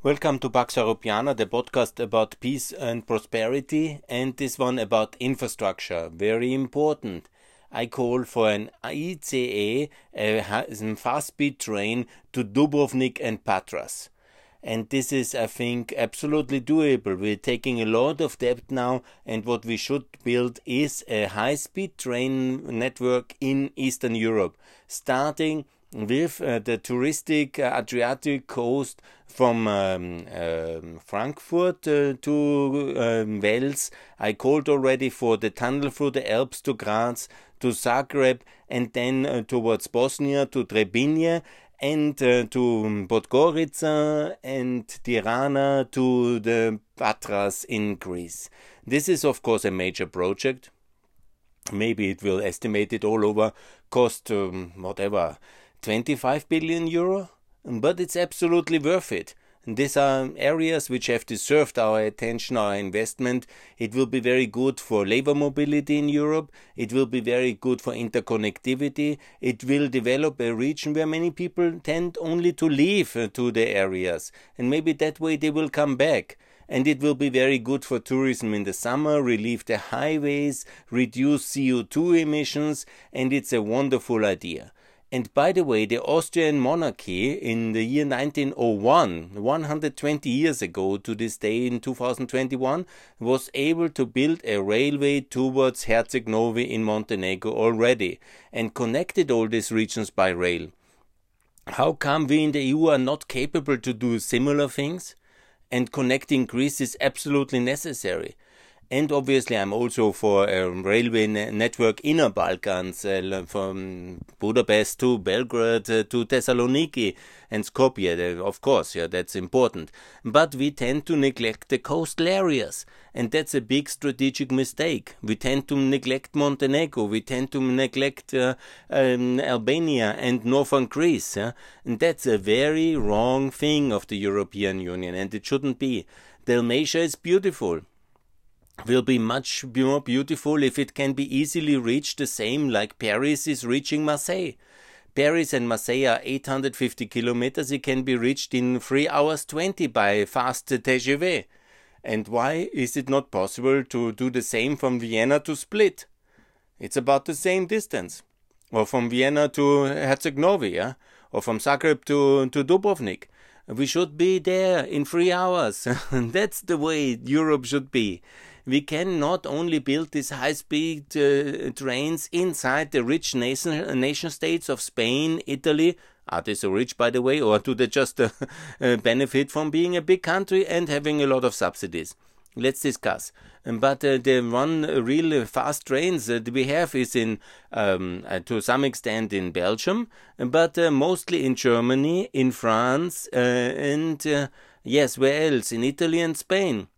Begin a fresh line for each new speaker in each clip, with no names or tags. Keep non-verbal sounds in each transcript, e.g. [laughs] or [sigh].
Welcome to Pax Europiana, the podcast about peace and prosperity, and this one about infrastructure. Very important. I call for an ICE, a fast speed train to Dubrovnik and Patras. And this is, I think, absolutely doable. We're taking a lot of debt now, and what we should build is a high speed train network in Eastern Europe, starting with uh, the touristic uh, Adriatic coast from um, uh, Frankfurt uh, to um, Wels. I called already for the tunnel through the Alps to Graz, to Zagreb, and then uh, towards Bosnia to Trebinje. And uh, to Podgorica and Tirana to the Patras in Greece. This is, of course, a major project. Maybe it will estimate it all over, cost um, whatever 25 billion euro, but it's absolutely worth it. These are areas which have deserved our attention, our investment. It will be very good for labor mobility in Europe. It will be very good for interconnectivity. It will develop a region where many people tend only to leave uh, to the areas. And maybe that way they will come back. And it will be very good for tourism in the summer, relieve the highways, reduce CO2 emissions, and it's a wonderful idea. And by the way, the Austrian monarchy in the year 1901, 120 years ago to this day in 2021, was able to build a railway towards Herceg Novi in Montenegro already and connected all these regions by rail. How come we in the EU are not capable to do similar things? And connecting Greece is absolutely necessary. And obviously, I'm also for a railway network inner Balkans, uh, from Budapest to Belgrade uh, to Thessaloniki and Skopje. Of course, yeah, that's important. But we tend to neglect the coastal areas, and that's a big strategic mistake. We tend to neglect Montenegro, we tend to neglect uh, um, Albania and northern Greece, yeah? and that's a very wrong thing of the European Union, and it shouldn't be. Dalmatia is beautiful will be much more beautiful if it can be easily reached the same like Paris is reaching Marseille. Paris and Marseille are 850 kilometers. It can be reached in 3 hours 20 by fast TGV. And why is it not possible to do the same from Vienna to Split? It's about the same distance. Or from Vienna to Herzegovina, or from Zagreb to, to Dubrovnik. We should be there in three hours. [laughs] That's the way Europe should be we can not only build these high speed uh, trains inside the rich nation, nation states of Spain, Italy. Are they so rich, by the way, or do they just uh, [laughs] uh, benefit from being a big country and having a lot of subsidies? Let's discuss. But uh, the one real fast trains that we have is in, um, uh, to some extent, in Belgium, but uh, mostly in Germany, in France, and yes, where else? In Italy and Spain.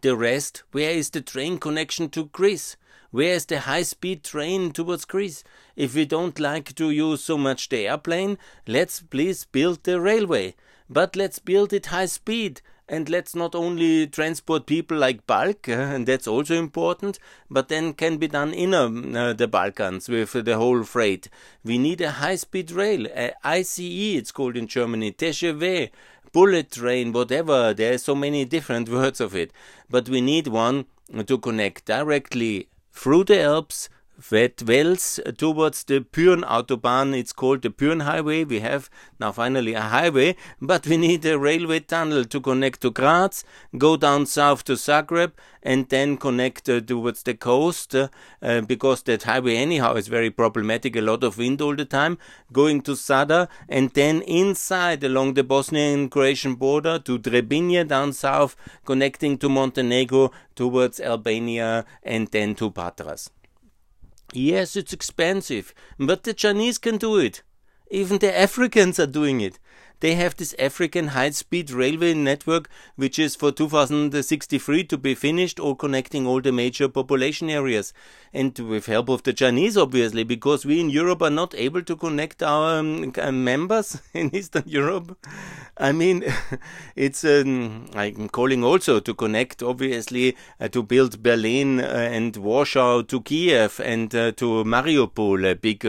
The rest, where is the train connection to Greece? Where is the high speed train towards Greece? If we don't like to use so much the airplane, let's please build the railway. But let's build it high speed and let's not only transport people like bulk, [laughs] and that's also important, but then can be done in uh, the Balkans with the whole freight. We need a high speed rail, ICE it's called in Germany, TGV, bullet train, whatever. There are so many different words of it. But we need one to connect directly through the Alps that Wels towards the Pyhrn Autobahn. It's called the Pyhrn Highway. We have now finally a highway, but we need a railway tunnel to connect to Graz, go down south to Zagreb, and then connect uh, towards the coast uh, uh, because that highway anyhow is very problematic. A lot of wind all the time. Going to Zadar and then inside along the Bosnian Croatian border to Trebinje down south, connecting to Montenegro towards Albania and then to Patras. Yes, it's expensive, but the Chinese can do it. Even the Africans are doing it. They have this African high speed railway network, which is for 2063 to be finished or connecting all the major population areas. And with help of the Chinese, obviously, because we in Europe are not able to connect our um, uh, members [laughs] in Eastern Europe. I mean, [laughs] it's, um, I'm calling also to connect, obviously, uh, to build Berlin uh, and Warsaw to Kiev and uh, to Mariupol, a big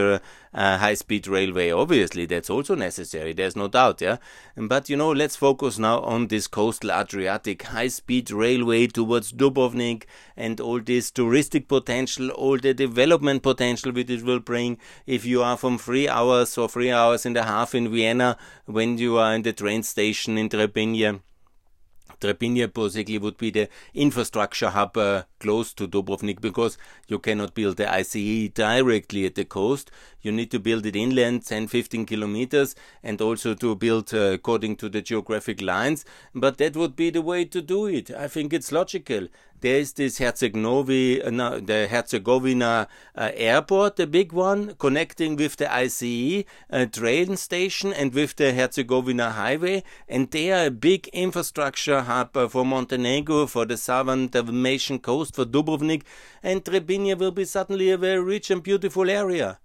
uh, high-speed railway. Obviously, that's also necessary. There's no doubt. Yeah, but you know, let's focus now on this coastal Adriatic high-speed railway towards Dubrovnik and all this touristic potential, all the development potential which it will bring. If you are from three hours or three hours and a half in Vienna, when you are in the train station in Trebinje Trebinje basically would be the infrastructure hub uh, close to Dubrovnik because you cannot build the ICE directly at the coast. You need to build it inland 10 15 kilometers and also to build uh, according to the geographic lines. But that would be the way to do it. I think it's logical there is this Herzegovi, uh, the Herzegovina uh, airport, the big one, connecting with the ICE uh, train station and with the Herzegovina highway. And they are a big infrastructure hub uh, for Montenegro, for the southern Dalmatian coast, for Dubrovnik. And Trebinje will be suddenly a very rich and beautiful area.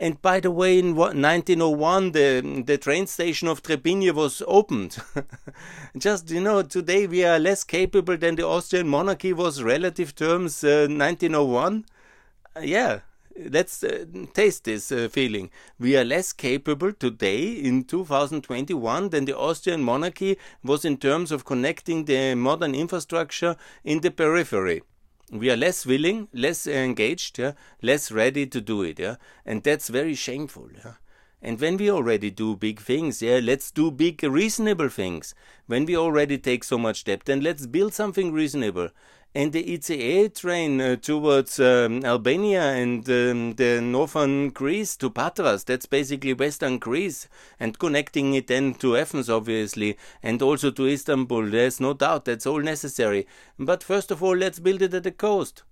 And by the way, in 1901, the, the train station of Trebinje was opened. [laughs] Just, you know, today we are less capable than the Austrian monarchy was relative terms uh, 1901. Uh, yeah, let's uh, taste this uh, feeling. We are less capable today in 2021 than the Austrian monarchy was in terms of connecting the modern infrastructure in the periphery we are less willing, less engaged, yeah, less ready to do it, yeah, and that's very shameful, yeah. And when we already do big things, yeah, let's do big reasonable things. When we already take so much debt, then let's build something reasonable and the ICE train uh, towards um, Albania and um, the northern Greece to Patras. That's basically western Greece, and connecting it then to Athens, obviously, and also to Istanbul. There's no doubt that's all necessary. But first of all, let's build it at the coast.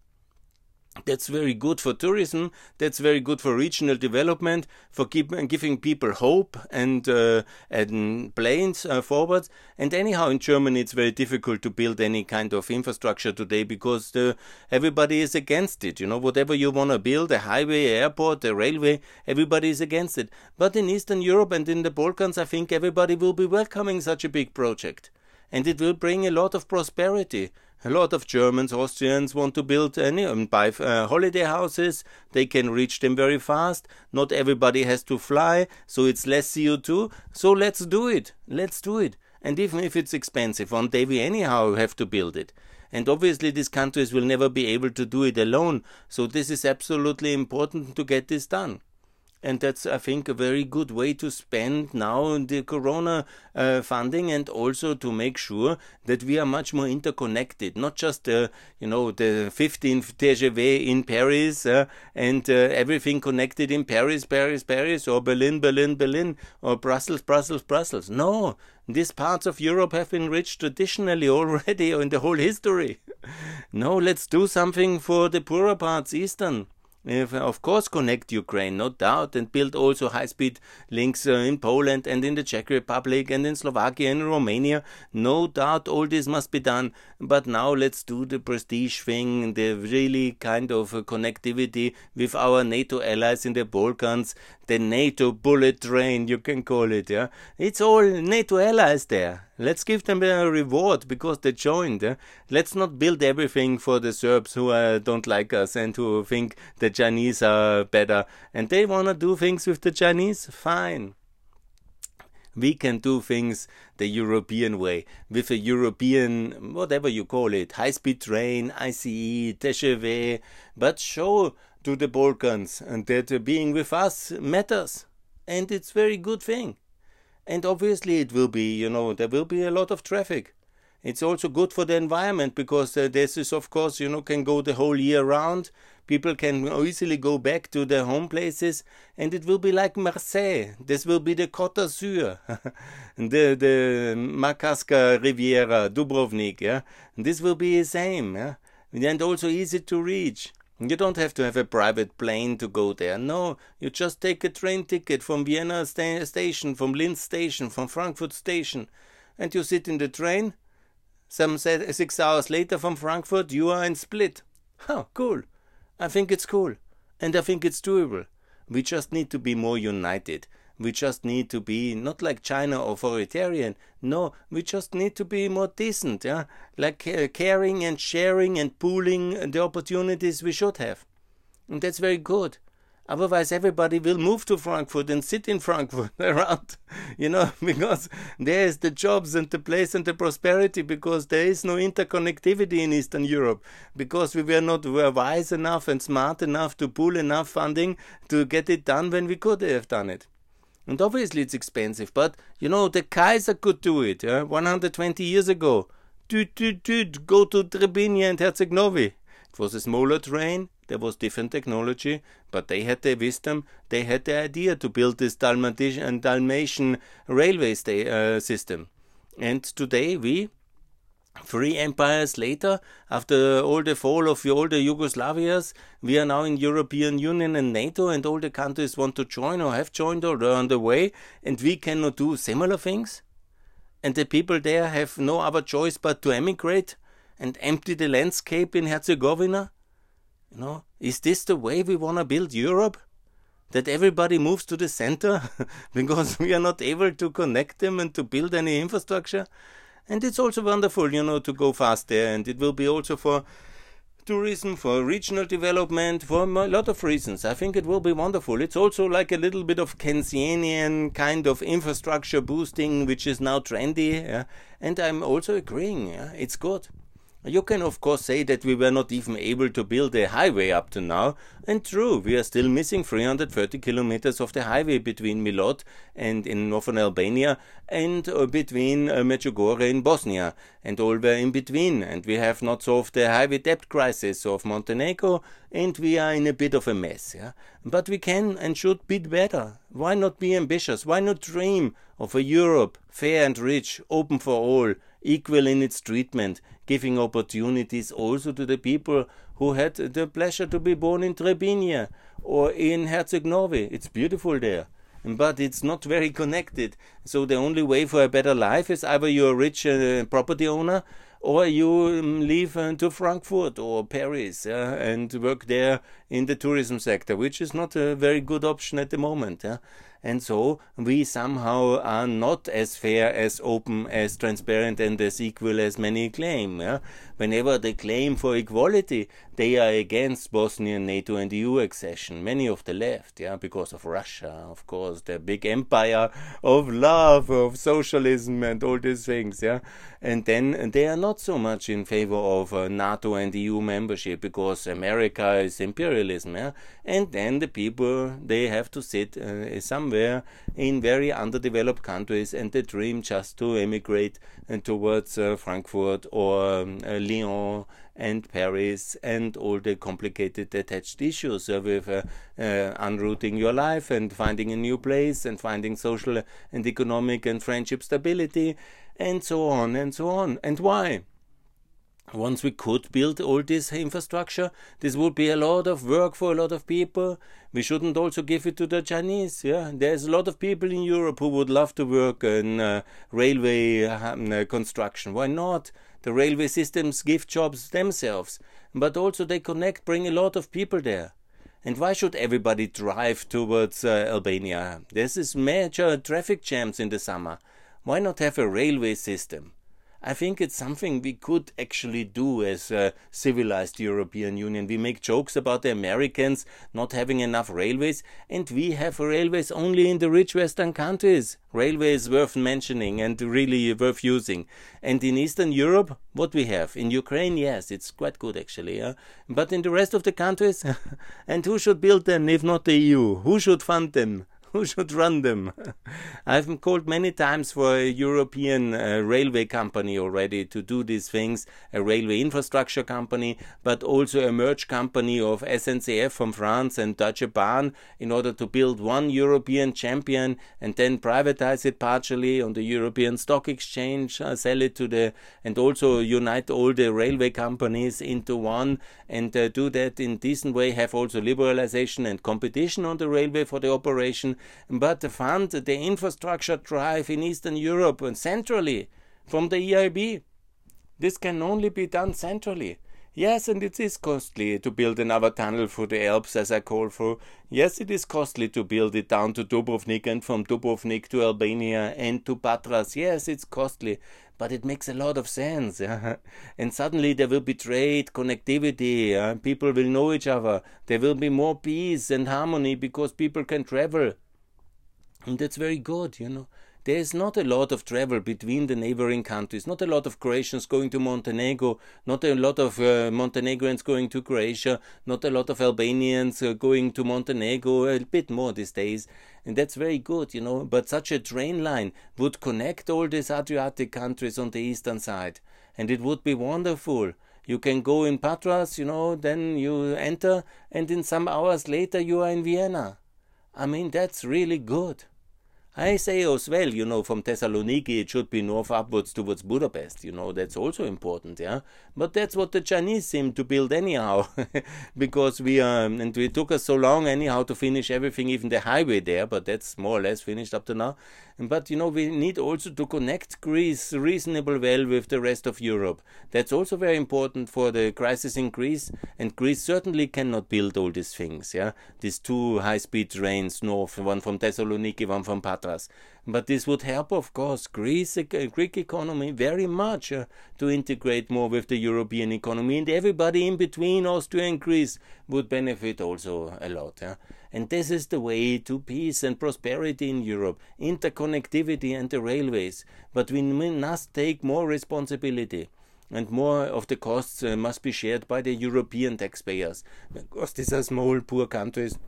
That's very good for tourism. That's very good for regional development, for keep, giving people hope and uh, and planes uh, forwards. And anyhow, in Germany, it's very difficult to build any kind of infrastructure today because the, everybody is against it. You know, whatever you want to build, a highway, airport, a railway, everybody is against it. But in Eastern Europe and in the Balkans, I think everybody will be welcoming such a big project, and it will bring a lot of prosperity a lot of Germans, Austrians want to build any and buy uh, holiday houses. They can reach them very fast. Not everybody has to fly, so it's less CO2. So let's do it. Let's do it. And even if it's expensive, one day we anyhow have to build it. And obviously, these countries will never be able to do it alone. So this is absolutely important to get this done and that's I think a very good way to spend now the Corona uh, funding, and also to make sure that we are much more interconnected, not just uh, you know the 15th TGV in Paris uh, and uh, everything connected in Paris, Paris, Paris, or Berlin, Berlin, Berlin, or Brussels, Brussels, Brussels. No, these parts of Europe have been rich traditionally [laughs] already in the whole history. no, let's do something for the poorer parts, Eastern of course connect Ukraine, no doubt, and build also high-speed links uh, in Poland and in the Czech Republic and in Slovakia and Romania. No doubt all this must be done, but now let's do the prestige thing, the really kind of uh, connectivity with our NATO allies in the Balkans, the NATO bullet train, you can call it, yeah. It's all NATO allies there. Let's give them a reward because they joined. Let's not build everything for the Serbs who uh, don't like us and who think the Chinese are better and they want to do things with the Chinese. Fine. We can do things the European way. With a European, whatever you call it, high speed train, ICE, TGV, but show to the Balkans and that being with us matters. And it's very good thing. And obviously it will be you know there will be a lot of traffic. It's also good for the environment because uh, this is of course you know can go the whole year round people can easily go back to their home places and it will be like marseille this will be the côte d'azur [laughs] the the makarska riviera dubrovnik yeah this will be the same yeah and also easy to reach you don't have to have a private plane to go there. No, you just take a train ticket from Vienna sta station, from Linz station, from Frankfurt station, and you sit in the train. Some six hours later from Frankfurt, you are in Split. Oh, cool. I think it's cool. And I think it's doable. We just need to be more united. We just need to be not like China authoritarian. No, we just need to be more decent, yeah, like uh, caring and sharing and pooling the opportunities we should have. And that's very good. Otherwise, everybody will move to Frankfurt and sit in Frankfurt [laughs] around, you know, [laughs] because there is the jobs and the place and the prosperity, because there is no interconnectivity in Eastern Europe, because we were not were wise enough and smart enough to pool enough funding to get it done when we could have done it. And obviously, it's expensive, but you know, the Kaiser could do it yeah? 120 years ago. Toot, toot, toot, go to Trebinje and Herceg-Novi. It was a smaller train, there was different technology, but they had the wisdom, they had the idea to build this Dalmatian, Dalmatian railway uh, system. And today we, three empires later, after all the fall of all the Yugoslavias, we are now in European Union and NATO, and all the countries want to join or have joined or are on the way, and we cannot do similar things. And the people there have no other choice but to emigrate and empty the landscape in Herzegovina know, is this the way we want to build Europe? That everybody moves to the center [laughs] because we are not able to connect them and to build any infrastructure? And it's also wonderful, you know, to go fast there, and it will be also for tourism, for regional development, for a lot of reasons. I think it will be wonderful. It's also like a little bit of Keynesian kind of infrastructure boosting, which is now trendy. Yeah? And I'm also agreeing, yeah? it's good. You can of course say that we were not even able to build a highway up to now, and true, we are still missing 330 kilometers of the highway between Milot and in northern Albania and uh, between uh, Medjugorje in Bosnia and all were in between, and we have not solved the highway debt crisis of Montenegro, and we are in a bit of a mess. Yeah? But we can and should bid better. Why not be ambitious? Why not dream of a Europe fair and rich, open for all, equal in its treatment, giving opportunities also to the people who had the pleasure to be born in Trebinje or in Herceg-Novi. It's beautiful there but it's not very connected. So the only way for a better life is either you're a rich uh, property owner or you um, leave uh, to Frankfurt or Paris uh, and work there in the tourism sector, which is not a very good option at the moment and so we somehow are not as fair, as open, as transparent, and as equal as many claim. Yeah? Whenever they claim for equality, they are against Bosnian NATO and EU accession. Many of the left, yeah, because of Russia, of course, the big empire of love, of socialism, and all these things. Yeah, and then they are not so much in favor of uh, NATO and EU membership because America is imperialism. Yeah, and then the people they have to sit uh, somewhere somewhere in very underdeveloped countries and they dream just to emigrate uh, towards uh, Frankfurt or um, uh, Lyon and Paris and all the complicated attached issues with uh, uh, unrooting your life and finding a new place and finding social and economic and friendship stability and so on and so on. And why? Once we could build all this infrastructure, this would be a lot of work for a lot of people. We shouldn't also give it to the Chinese. Yeah, there's a lot of people in Europe who would love to work in uh, railway um, uh, construction. Why not? The railway systems give jobs themselves, but also they connect, bring a lot of people there. And why should everybody drive towards uh, Albania? There's this major traffic jams in the summer. Why not have a railway system? I think it's something we could actually do as a civilized European Union. We make jokes about the Americans not having enough railways, and we have railways only in the rich Western countries. Railways worth mentioning and really worth using. And in Eastern Europe, what we have? In Ukraine, yes, it's quite good actually. Yeah? But in the rest of the countries, [laughs] and who should build them if not the EU? Who should fund them? Who should run them? [laughs] I've called many times for a European uh, railway company already to do these things, a railway infrastructure company, but also a merge company of SNCF from France and Deutsche Bahn in order to build one European champion and then privatize it partially on the European Stock Exchange, uh, sell it to the, and also unite all the railway companies into one and uh, do that in decent way, have also liberalization and competition on the railway for the operation but the fund the infrastructure drive in Eastern Europe and centrally from the EIB. This can only be done centrally. Yes, and it is costly to build another tunnel through the Alps, as I call for. Yes, it is costly to build it down to Dubrovnik and from Dubrovnik to Albania and to Patras. Yes, it's costly, but it makes a lot of sense. [laughs] and suddenly there will be trade, connectivity, people will know each other, there will be more peace and harmony because people can travel. And that's very good, you know there is not a lot of travel between the neighboring countries, not a lot of Croatians going to Montenegro, not a lot of uh, Montenegrins going to Croatia, not a lot of Albanians uh, going to Montenegro, a bit more these days. And that's very good, you know. But such a train line would connect all these Adriatic countries on the eastern side. And it would be wonderful. You can go in Patras, you know, then you enter, and in some hours later you are in Vienna. I mean, that's really good. I say as well, you know, from Thessaloniki it should be north upwards towards Budapest, you know, that's also important, yeah. But that's what the Chinese seem to build anyhow, [laughs] because we, um, and it took us so long anyhow to finish everything, even the highway there, but that's more or less finished up to now. But, you know, we need also to connect Greece reasonable well with the rest of Europe. That's also very important for the crisis in Greece, and Greece certainly cannot build all these things, yeah. These two high-speed trains north, one from Thessaloniki, one from Patras but this would help, of course, Greece, uh, Greek economy very much uh, to integrate more with the European economy, and everybody in between Austria and Greece would benefit also a lot. Yeah? And this is the way to peace and prosperity in Europe, interconnectivity and the railways. But we must take more responsibility and more of the costs uh, must be shared by the European taxpayers. Because these are small, poor countries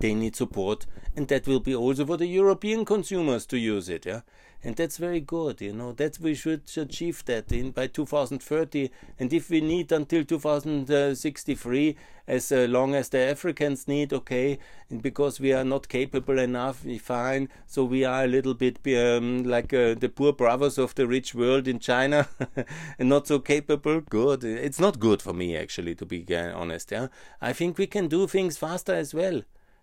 they need support and that will be also for the european consumers to use it yeah? And that's very good you know that we should achieve that in by 2030 and if we need until 2063 as uh, long as the africans need okay and because we are not capable enough fine. So we are a little bit um, like uh, the poor brothers of the rich world in china [laughs] and not so capable. Good. It's not good for me actually to be uh, honest yeah? I think we can do things faster as well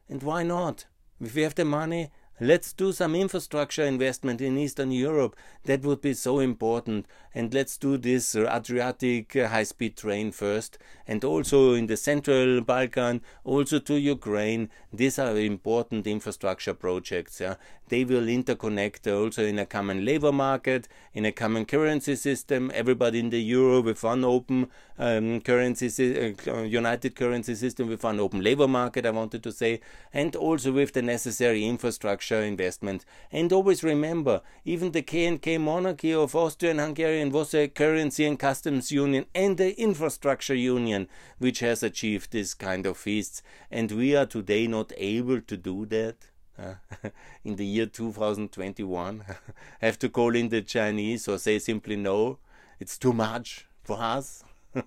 and why not? If we have the money, let's do some infrastructure investment in Eastern Europe. That would be so important. And let's do this Adriatic high speed train first. And also in the Central Balkan, also to Ukraine. These are important infrastructure projects. Yeah? They will interconnect also in a common labor market, in a common currency system. Everybody in the euro with one open um, currency, uh, united currency system with one open labor market, I wanted to say. And also with the necessary infrastructure investment. And always remember, even the K&K monarchy of Austria and Hungary was a currency and customs union and the infrastructure union which has achieved this kind of feasts. And we are today not able to do that. Uh, [laughs] in the year 2021, [laughs] have to call in the Chinese or say simply no, it's too much for us. [laughs]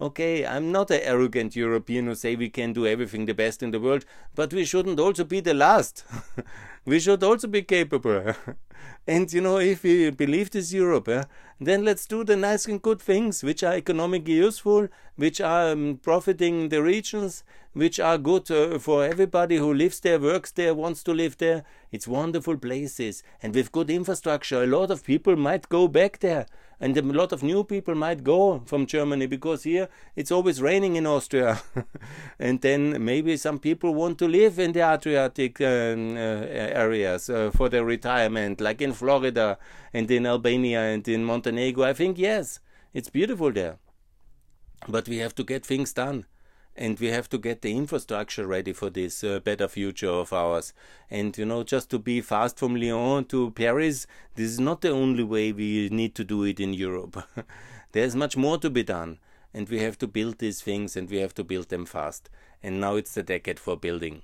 okay, I'm not an arrogant European who say we can do everything the best in the world, but we shouldn't also be the last. We should also be capable. [laughs] and you know, if we believe this Europe, eh, then let's do the nice and good things which are economically useful, which are um, profiting the regions, which are good uh, for everybody who lives there, works there, wants to live there. It's wonderful places, and with good infrastructure, a lot of people might go back there and a lot of new people might go from Germany because here it's always raining in Austria. [laughs] and then maybe some people want to live in the Adriatic um, uh, areas uh, for their retirement, like in Florida and in Albania and in Montenegro. I think, yes, it's beautiful there. But we have to get things done and we have to get the infrastructure ready for this uh, better future of ours. And you know, just to be fast from Lyon to Paris, this is not the only way we need to do it in Europe. [laughs] There's much more to be done, and we have to build these things, and we have to build them fast. And now it's the decade for building.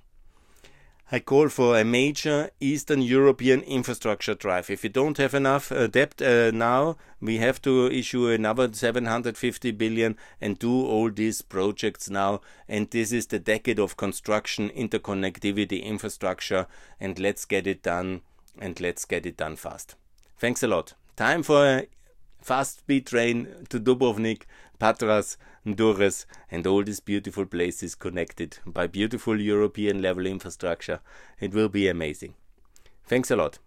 I call for a major Eastern European infrastructure drive. If we don't have enough uh, debt uh, now, we have to issue another 750 billion and do all these projects now. And this is the decade of construction, interconnectivity, infrastructure, and let's get it done. And let's get it done fast. Thanks a lot. Time for a fast speed train to Dubrovnik, Patras, Durrës, and all these beautiful places connected by beautiful European level infrastructure. It will be amazing. Thanks a lot.